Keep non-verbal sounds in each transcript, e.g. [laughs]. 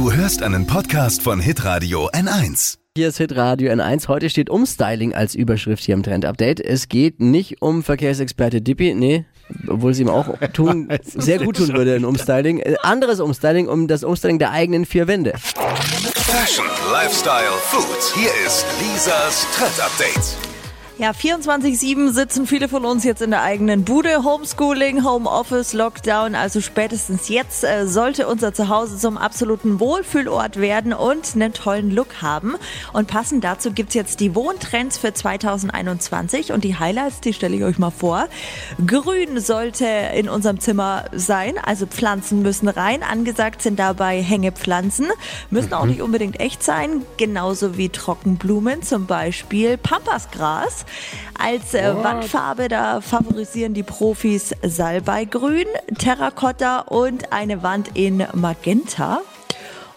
Du hörst einen Podcast von Hitradio N1. Hier ist Hitradio N1. Heute steht Umstyling als Überschrift hier im Trend Update. Es geht nicht um Verkehrsexperte Dippi, nee, obwohl sie ihm auch [laughs] tun, sehr gut tun würde in Umstyling. Äh, Anderes Umstyling, um das Umstyling der eigenen vier Wände. Fashion, Lifestyle, Food. Hier ist Lisas Trend Update. Ja, 24-7 sitzen viele von uns jetzt in der eigenen Bude. Homeschooling, Homeoffice, Lockdown. Also spätestens jetzt äh, sollte unser Zuhause zum absoluten Wohlfühlort werden und einen tollen Look haben. Und passend dazu gibt's jetzt die Wohntrends für 2021. Und die Highlights, die stelle ich euch mal vor. Grün sollte in unserem Zimmer sein. Also Pflanzen müssen rein. Angesagt sind dabei Hängepflanzen. Müssen auch nicht unbedingt echt sein. Genauso wie Trockenblumen, zum Beispiel Pampasgras. Als äh, Wandfarbe, da favorisieren die Profis Salbeigrün, Terrakotta und eine Wand in Magenta.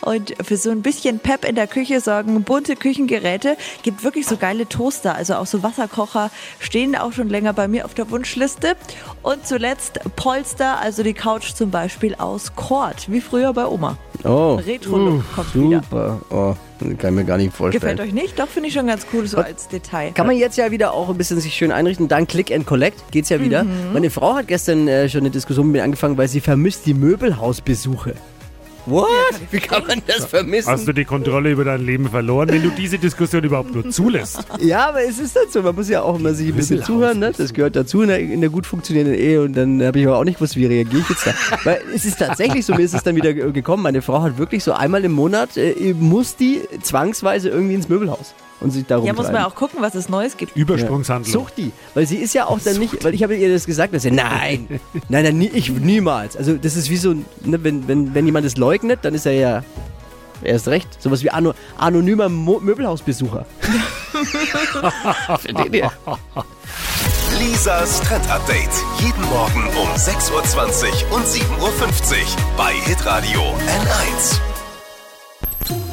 Und für so ein bisschen Pep in der Küche sorgen bunte Küchengeräte. Gibt wirklich so geile Toaster, also auch so Wasserkocher stehen auch schon länger bei mir auf der Wunschliste. Und zuletzt Polster, also die Couch zum Beispiel aus Kord, wie früher bei Oma. Oh, Retro-Look kommt wieder. super. Oh, kann ich mir gar nicht vorstellen. Gefällt euch nicht? Doch, finde ich schon ganz cool, so als Detail. Kann man jetzt ja wieder auch ein bisschen sich schön einrichten. Dank Click and Collect geht's ja wieder. Meine Frau hat gestern äh, schon eine Diskussion mit mir angefangen, weil sie vermisst die Möbelhausbesuche. What? Wie kann man das vermissen? Hast du die Kontrolle über dein Leben verloren, wenn du diese Diskussion überhaupt nur zulässt? Ja, aber es ist halt so. Man muss ja auch immer sich ein bisschen zuhören. Ne? Das gehört dazu in einer, in einer gut funktionierenden Ehe. Und dann habe ich aber auch nicht gewusst, wie reagiere ich jetzt da. [laughs] Weil es ist tatsächlich so, mir ist es dann wieder ge- gekommen. Meine Frau hat wirklich so einmal im Monat, äh, muss die zwangsweise irgendwie ins Möbelhaus und sich darum Ja, muss man auch gucken, was es Neues gibt. Übersprungshandlung. Sucht die, weil sie ist ja auch dann nicht, weil ich habe ihr das gesagt, dass sie, nein, [laughs] nein, nein, ich niemals. Also das ist wie so, ne, wenn, wenn, wenn jemand es leugnet, dann ist er ja erst recht, sowas wie ano, anonymer Mo Möbelhausbesucher. [laughs] Versteht ihr? Lisas Trend Update. Jeden Morgen um 6.20 Uhr und 7.50 Uhr bei Hitradio N1.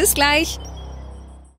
Bis gleich.